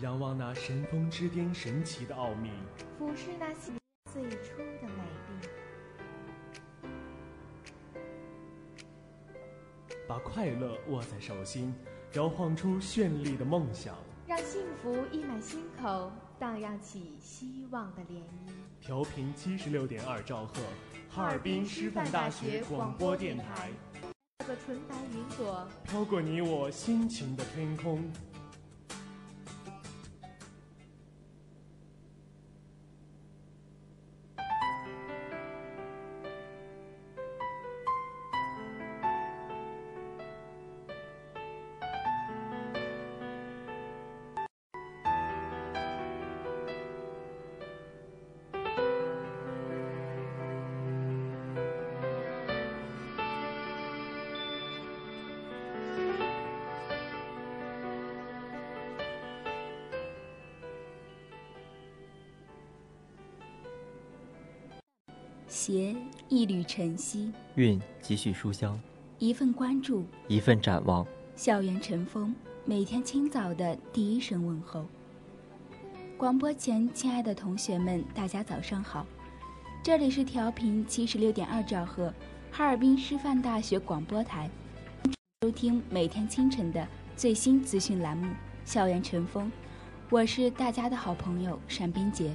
仰望那神峰之巅神奇的奥秘，俯视那些最初的美丽，把快乐握在手心，摇晃出绚丽的梦想，让幸福溢满心口，荡漾起希望的涟漪。调频七十六点二兆赫。哈尔滨师范大学广播电台，个纯白云朵飘过你我心情的天空。携一缕晨曦，韵几许书香，一份关注，一份展望。校园晨风，每天清早的第一声问候。广播前，亲爱的同学们，大家早上好，这里是调频七十六点二兆赫，哈尔滨师范大学广播台，收听每天清晨的最新资讯栏目《校园晨风》，我是大家的好朋友单冰洁，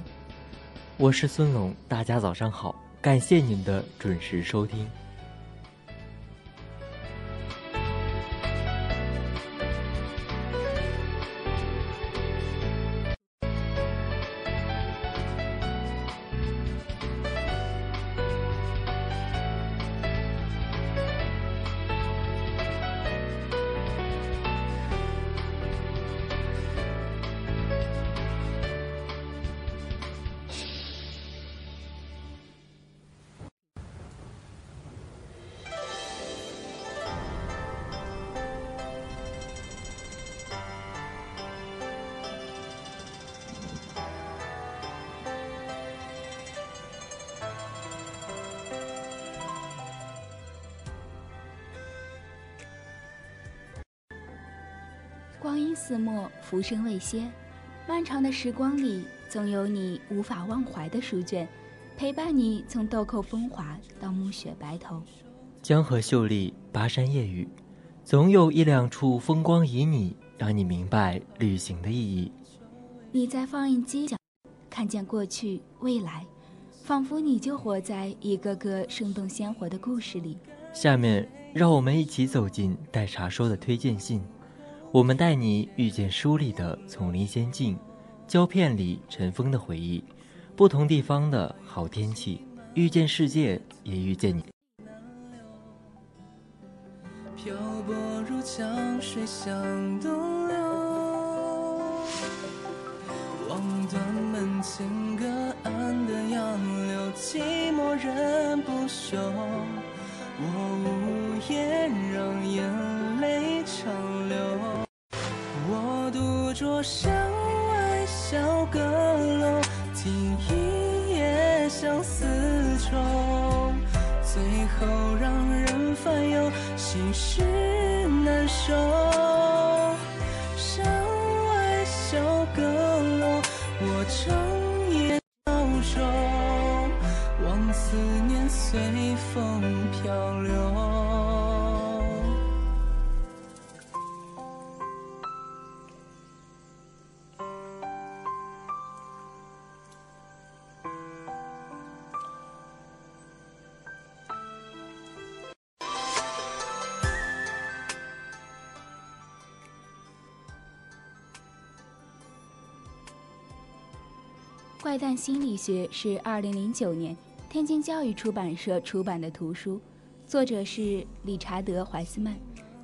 我是孙龙，大家早上好。感谢您的准时收听。似墨，浮生未歇。漫长的时光里，总有你无法忘怀的书卷，陪伴你从豆蔻风华到暮雪白头。江河秀丽，巴山夜雨，总有一两处风光旖旎，让你明白旅行的意义。你在放映机角看见过去、未来，仿佛你就活在一个个生动鲜活的故事里。下面，让我们一起走进待茶说的推荐信。我们带你遇见书里的丛林仙境，胶片里尘封的回忆，不同地方的好天气，遇见世界，也遇见你。漂泊如江水向东流，望断门前隔岸的杨柳，寂寞忍不休。我无言，让眼泪长流。桌上外小阁楼，听一夜相思愁，最后让人烦忧，心事难收。坏蛋心理学》是2009年天津教育出版社出版的图书，作者是理查德·怀斯曼，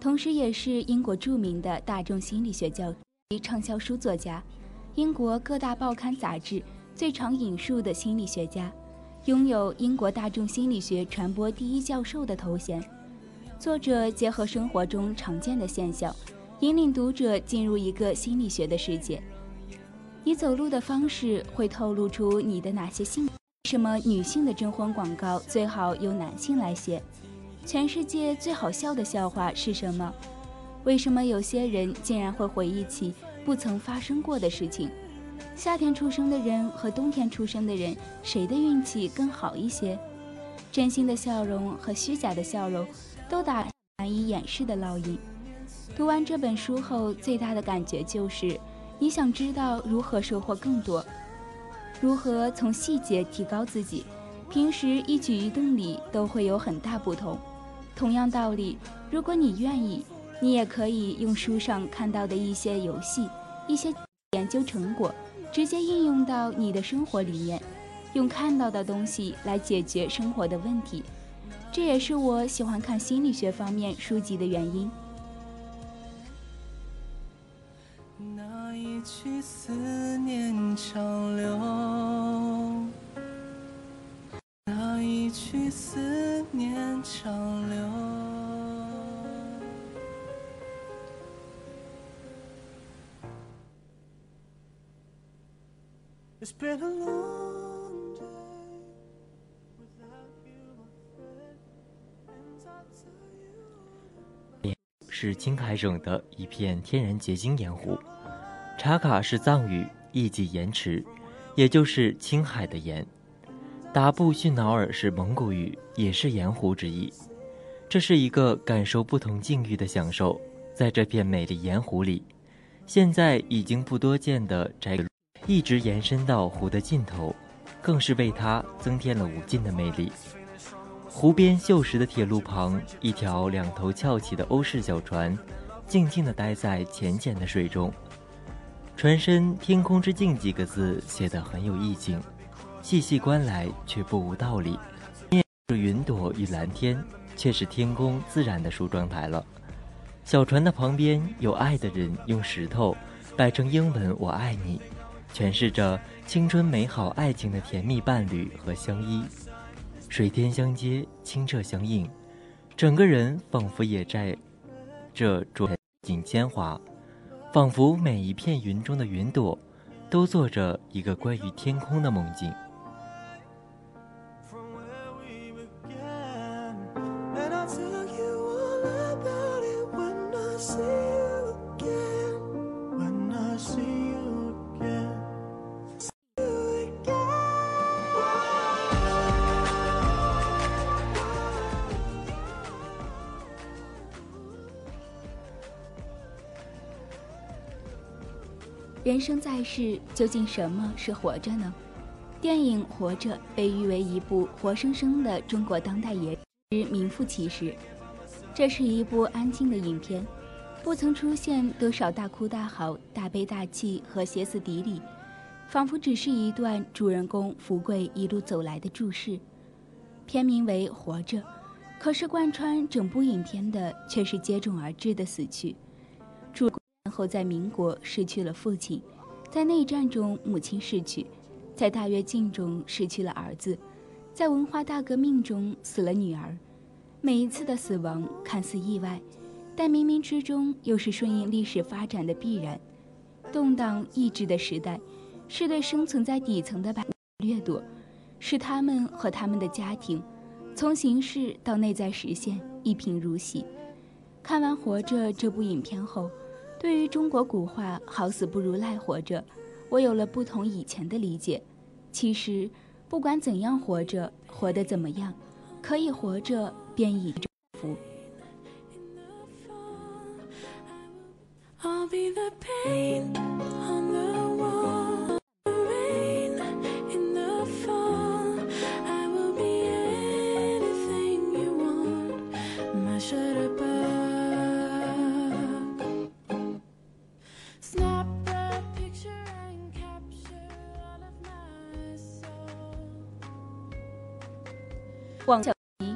同时也是英国著名的大众心理学教及畅销书作家，英国各大报刊杂志最常引述的心理学家，拥有英国大众心理学传播第一教授的头衔。作者结合生活中常见的现象，引领读者进入一个心理学的世界。你走路的方式会透露出你的哪些性？为什么女性的征婚广告最好由男性来写？全世界最好笑的笑话是什么？为什么有些人竟然会回忆起不曾发生过的事情？夏天出生的人和冬天出生的人，谁的运气更好一些？真心的笑容和虚假的笑容，都打难以掩饰的烙印。读完这本书后，最大的感觉就是。你想知道如何收获更多，如何从细节提高自己，平时一举一动里都会有很大不同。同样道理，如果你愿意，你也可以用书上看到的一些游戏、一些研究成果，直接应用到你的生活里面，用看到的东西来解决生活的问题。这也是我喜欢看心理学方面书籍的原因。思念长流，那一曲思念长流。是青海省的一片天然结晶盐湖。茶卡是藏语，意即盐池，也就是青海的盐。达布逊瑙尔是蒙古语，也是盐湖之意。这是一个感受不同境遇的享受。在这片美丽盐湖里，现在已经不多见的窄，一直延伸到湖的尽头，更是为它增添了无尽的魅力。湖边锈蚀的铁路旁，一条两头翘起的欧式小船，静静地待在浅浅的水中。船身“天空之镜”几个字写得很有意境，细细观来却不无道理。面着云朵与蓝天，却是天空自然的梳妆台了。小船的旁边有爱的人用石头摆成英文“我爱你”，诠释着青春美好爱情的甜蜜伴侣和相依。水天相接，清澈相映，整个人仿佛也在这着锦铅华。仿佛每一片云中的云朵，都做着一个关于天空的梦境。是，究竟什么是活着呢？电影《活着》被誉为一部活生生的中国当代演之名副其实。这是一部安静的影片，不曾出现多少大哭大嚎、大悲大气和歇斯底里，仿佛只是一段主人公福贵一路走来的注释。片名为《活着》，可是贯穿整部影片的却是接踵而至的死去。主。后在民国失去了父亲，在内战中母亲逝去，在大跃进中失去了儿子，在文化大革命中死了女儿。每一次的死亡看似意外，但冥冥之中又是顺应历史发展的必然。动荡意志的时代，是对生存在底层的百掠夺，使他们和他们的家庭，从形式到内在实现一贫如洗。看完《活着》这部影片后。对于中国古话“好死不如赖活着”，我有了不同以前的理解。其实，不管怎样活着，活得怎么样，可以活着便已福。I'll be the paint.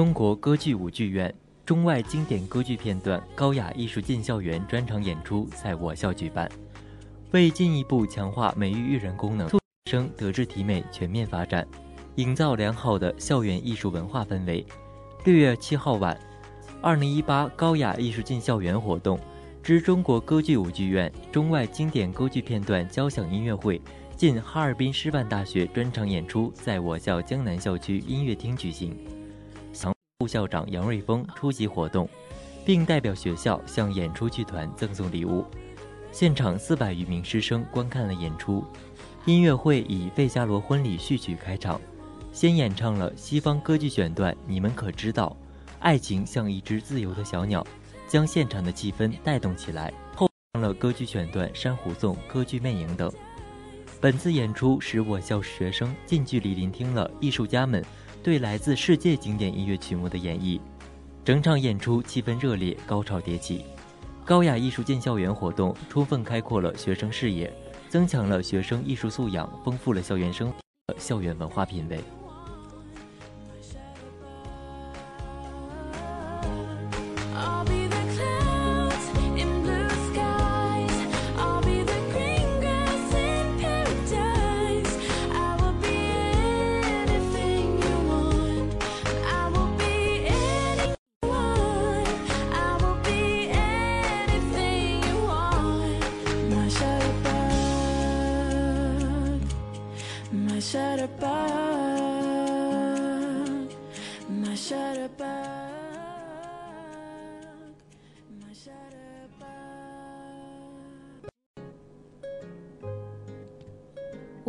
中国歌剧舞剧院中外经典歌剧片段高雅艺术进校园专场演出在我校举办，为进一步强化美育育人功能，促生德智体美全面发展，营造良好的校园艺术文化氛围。六月七号晚，二零一八高雅艺术进校园活动之中国歌剧舞剧院中外经典歌剧片段交响音乐会进哈尔滨师范大学专场演出在我校江南校区音乐厅举行。副校长杨瑞峰出席活动，并代表学校向演出剧团赠送礼物。现场四百余名师生观看了演出。音乐会以《费加罗婚礼》序曲开场，先演唱了西方歌剧选段《你们可知道》，爱情像一只自由的小鸟，将现场的气氛带动起来。后唱了歌剧选段《珊瑚颂》《歌剧魅影》等。本次演出使我校学生近距离聆听了艺术家们。对来自世界经典音乐曲目的演绎，整场演出气氛热烈，高潮迭起。高雅艺术进校园活动充分开阔了学生视野，增强了学生艺术素养，丰富了校园生校园文化品味。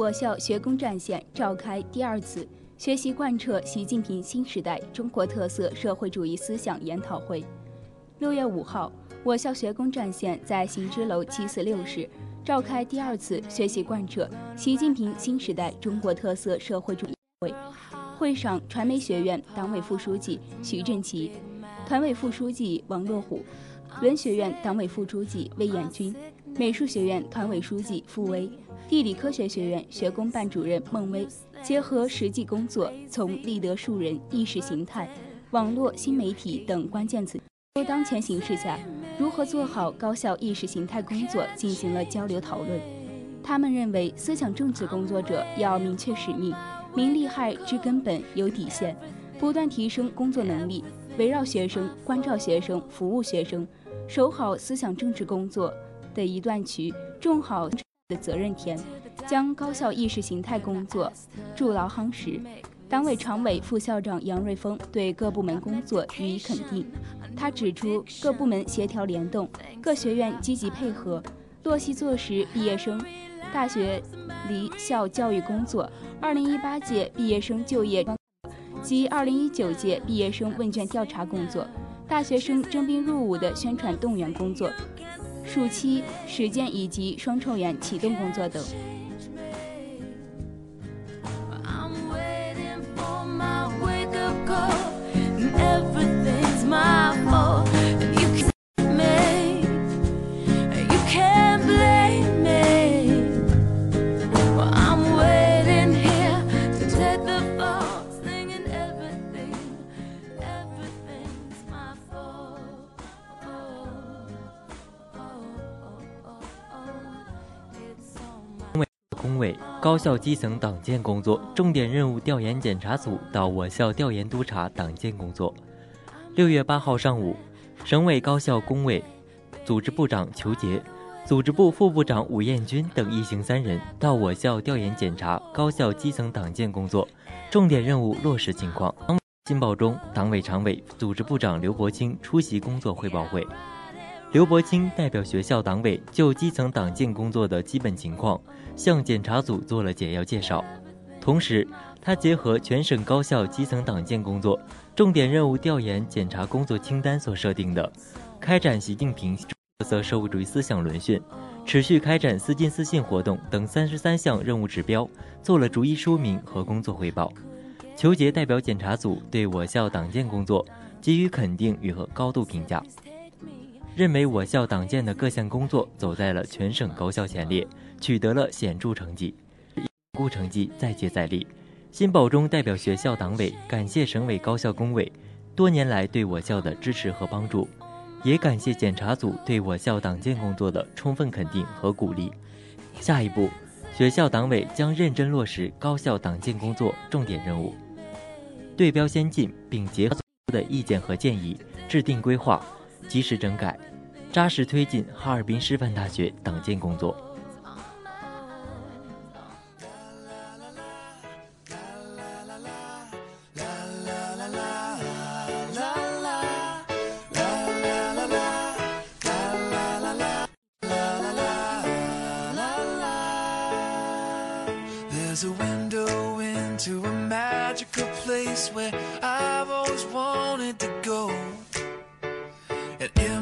我校学工战线召开第二次学习贯彻习近平新时代中国特色社会主义思想研讨会。六月五号，我校学工战线在行知楼七四六室召开第二次学习贯彻习近平新时代中国特色社会主义会。会上，传媒学院党委副书记徐振奇、团委副书记王若虎、文学院党委副书记魏彦军、美术学院团委书记傅威。地理科学学院学工办主任孟威结合实际工作，从立德树人、意识形态、网络新媒体等关键词，就当前形势下如何做好高校意识形态工作进行了交流讨论。他们认为，思想政治工作者要明确使命，明利害之根本，有底线，不断提升工作能力，围绕学生、关照学生、服务学生，守好思想政治工作的一段渠，种好。的责任田，将高校意识形态工作筑牢夯实。党委常委、副校长杨瑞峰对各部门工作予以肯定。他指出，各部门协调联动，各学院积极配合，落细做实毕业生大学离校教育工作。二零一八届毕业生就业及二零一九届毕业生问卷调查工作，大学生征兵入伍的宣传动员工作。暑期时间以及双创园启动工作等。高校基层党建工作重点任务调研检查组到我校调研督查党建工作。六月八号上午，省委高校工委组织部长裘杰组织部副部长武彦军等一行三人到我校调研检查高校基层党建工作重点任务落实情况。新报中，党委常委、组织部长刘伯清出席工作汇报会。刘伯清代表学校党委就基层党建工作的基本情况向检查组做了简要介绍，同时，他结合全省高校基层党建工作重点任务调研检查工作清单所设定的，开展习近平特色社会主义思想论训，持续开展思进思信活动等三十三项任务指标，做了逐一说明和工作汇报。求杰代表检查组对我校党建工作给予肯定与和高度评价，认为我校党建的各项工作走在了全省高校前列，取得了显著成绩，巩固成绩再接再厉。辛保忠代表学校党委感谢省委高校工委多年来对我校的支持和帮助，也感谢检查组对我校党建工作的充分肯定和鼓励。下一步，学校党委将认真落实高校党建工作重点任务。对标先进，并结合的意见和建议，制定规划，及时整改，扎实推进哈尔滨师范大学党建工作。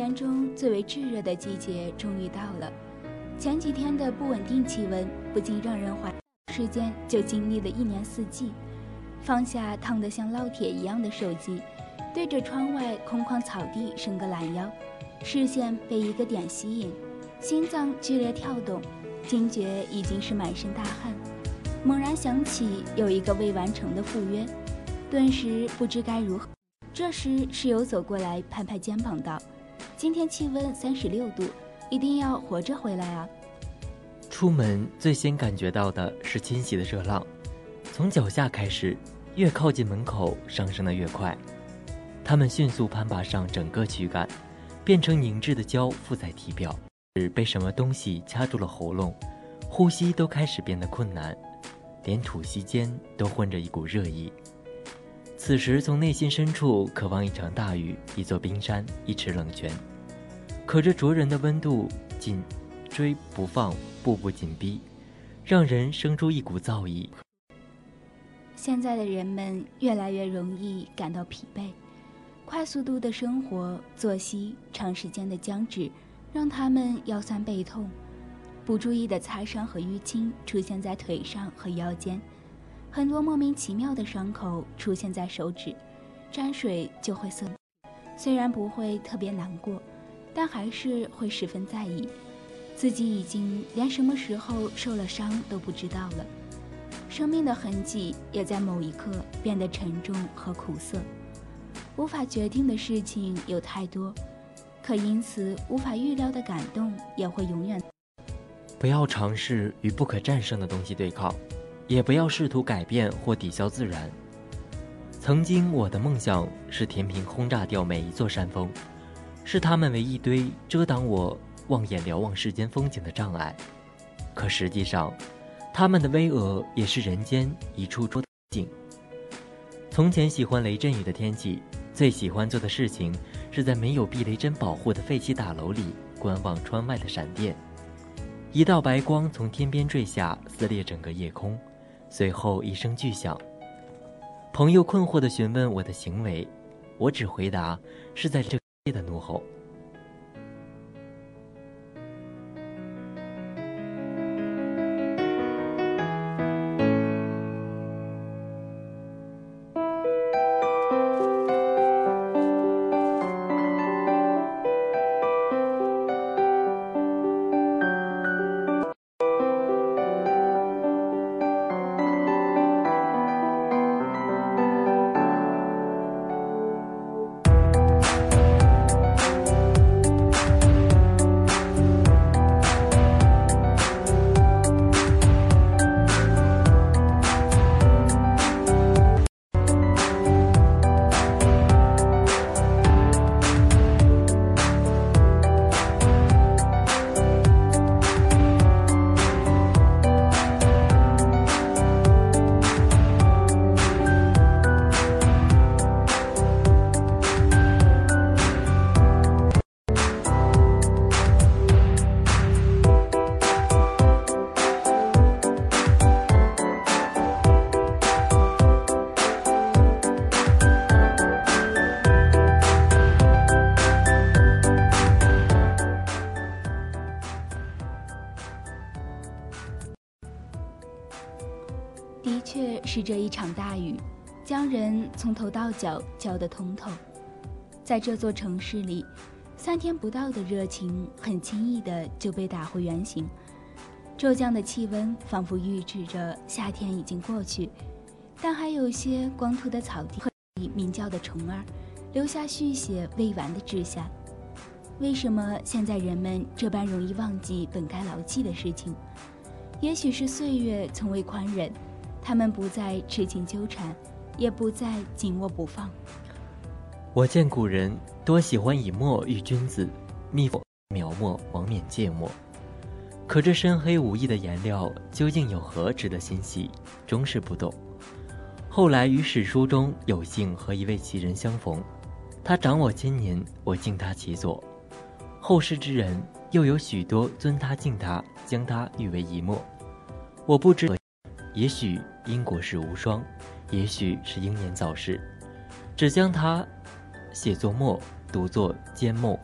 年中最为炙热的季节终于到了，前几天的不稳定气温不禁让人怀，时间就经历了一年四季。放下烫得像烙铁一样的手机，对着窗外空旷草地伸个懒腰，视线被一个点吸引，心脏剧烈跳动，惊觉已经是满身大汗。猛然想起有一个未完成的赴约，顿时不知该如何。这时室友走过来，拍拍肩膀道。今天气温三十六度，一定要活着回来啊！出门最先感觉到的是侵袭的热浪，从脚下开始，越靠近门口上升的越快。它们迅速攀爬上整个躯干，变成凝滞的胶附在体表，被什么东西掐住了喉咙，呼吸都开始变得困难，连吐息间都混着一股热意。此时，从内心深处渴望一场大雨，一座冰山，一池冷泉。可这灼人的温度紧追不放，步步紧逼，让人生出一股燥意。现在的人们越来越容易感到疲惫，快速度的生活作息，长时间的僵直，让他们腰酸背痛，不注意的擦伤和淤青出现在腿上和腰间。很多莫名其妙的伤口出现在手指，沾水就会涩。虽然不会特别难过，但还是会十分在意，自己已经连什么时候受了伤都不知道了。生命的痕迹也在某一刻变得沉重和苦涩。无法决定的事情有太多，可因此无法预料的感动也会永远。不要尝试与不可战胜的东西对抗。也不要试图改变或抵消自然。曾经，我的梦想是填平轰炸掉每一座山峰，视他们为一堆遮挡我望眼瞭望世间风景的障碍。可实际上，他们的巍峨也是人间一处处景。从前喜欢雷阵雨的天气，最喜欢做的事情是在没有避雷针保护的废弃大楼里观望窗外的闪电。一道白光从天边坠下，撕裂整个夜空，随后一声巨响。朋友困惑地询问我的行为，我只回答是在这的怒吼。从头到脚浇得通透。在这座城市里，三天不到的热情很轻易的就被打回原形。骤降的气温仿佛预示着夏天已经过去，但还有些光秃的草地和鸣叫的虫儿，留下续写未完的志向。为什么现在人们这般容易忘记本该牢记的事情？也许是岁月从未宽忍。他们不再痴情纠缠，也不再紧握不放。我见古人多喜欢以墨喻君子，密描墨，王冕芥末。可这深黑无意的颜料究竟有何值得欣喜，终是不懂。后来与史书中有幸和一位奇人相逢，他长我千年，我敬他其左。后世之人又有许多尊他敬他，将他誉为一墨。我不知。也许因国事无双，也许是英年早逝，只将它写作墨，读作缄默，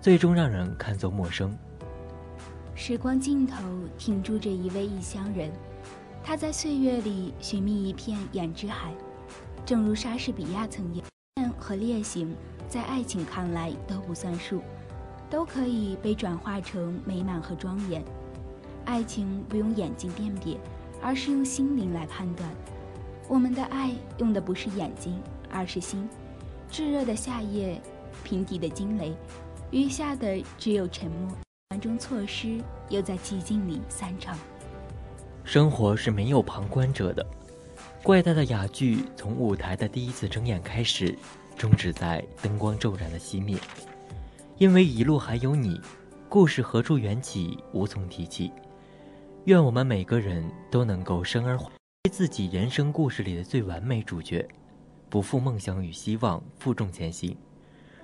最终让人看作陌生。时光尽头停驻着一位异乡人，他在岁月里寻觅一片远之海，正如莎士比亚曾言：“和烈行，在爱情看来都不算数，都可以被转化成美满和庄严。爱情不用眼睛辨别。”而是用心灵来判断，我们的爱用的不是眼睛，而是心。炙热的夏夜，平底的惊雷，余下的只有沉默。环中错失，又在寂静里散场。生活是没有旁观者的，怪诞的哑剧从舞台的第一次睁眼开始，终止在灯光骤然的熄灭。因为一路还有你，故事何处缘起，无从提起。愿我们每个人都能够生而自己人生故事里的最完美主角，不负梦想与希望，负重前行。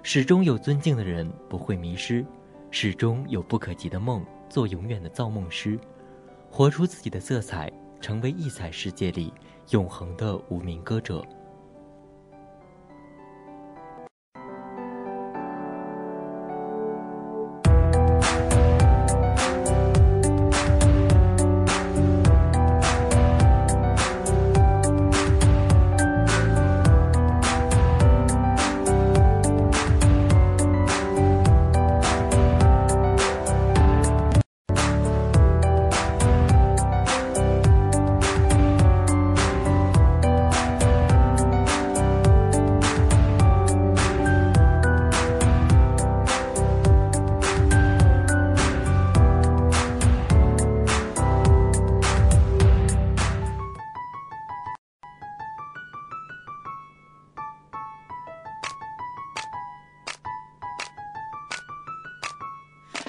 始终有尊敬的人不会迷失，始终有不可及的梦，做永远的造梦师，活出自己的色彩，成为异彩世界里永恒的无名歌者。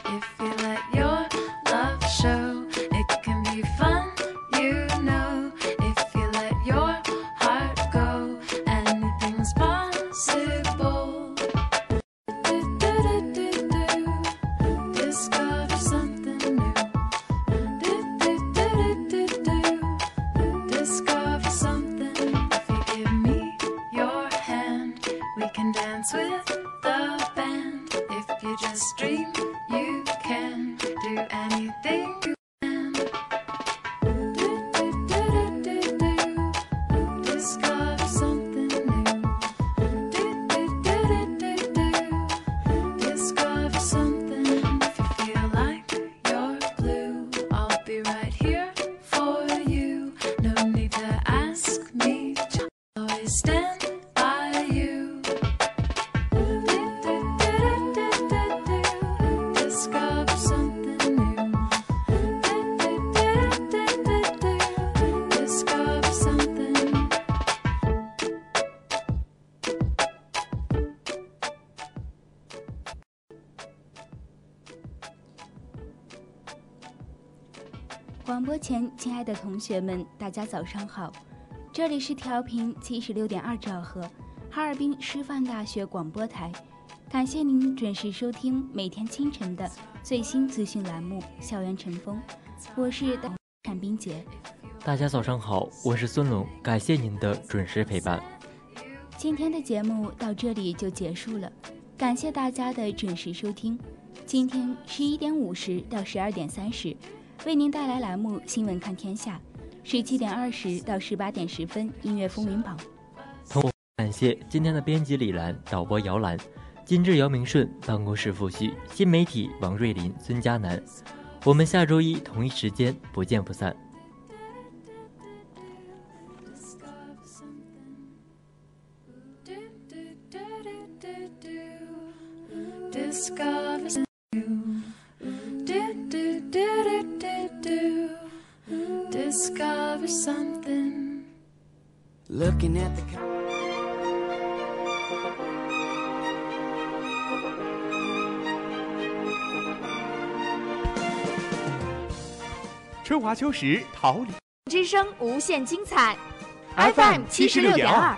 If you let your 亲爱的同学们，大家早上好，这里是调频七十六点二兆赫，哈尔滨师范大学广播台，感谢您准时收听每天清晨的最新资讯栏目《校园晨风》，我是单冰洁。大家早上好，我是孙龙，感谢您的准时陪伴。今天的节目到这里就结束了，感谢大家的准时收听。今天十一点五十到十二点三十，为您带来栏目《新闻看天下》；十七点二十到十八点十分，《音乐风云榜》。感谢今天的编辑李兰、导播姚兰、金志姚明顺、办公室副序、新媒体王瑞林、孙佳楠。我们下周一同一时间不见不散。Discover something. Do, do, do, do, do. Discover something. Looking at the 春华秋实，桃李之声无限精彩 FM 七十六点二。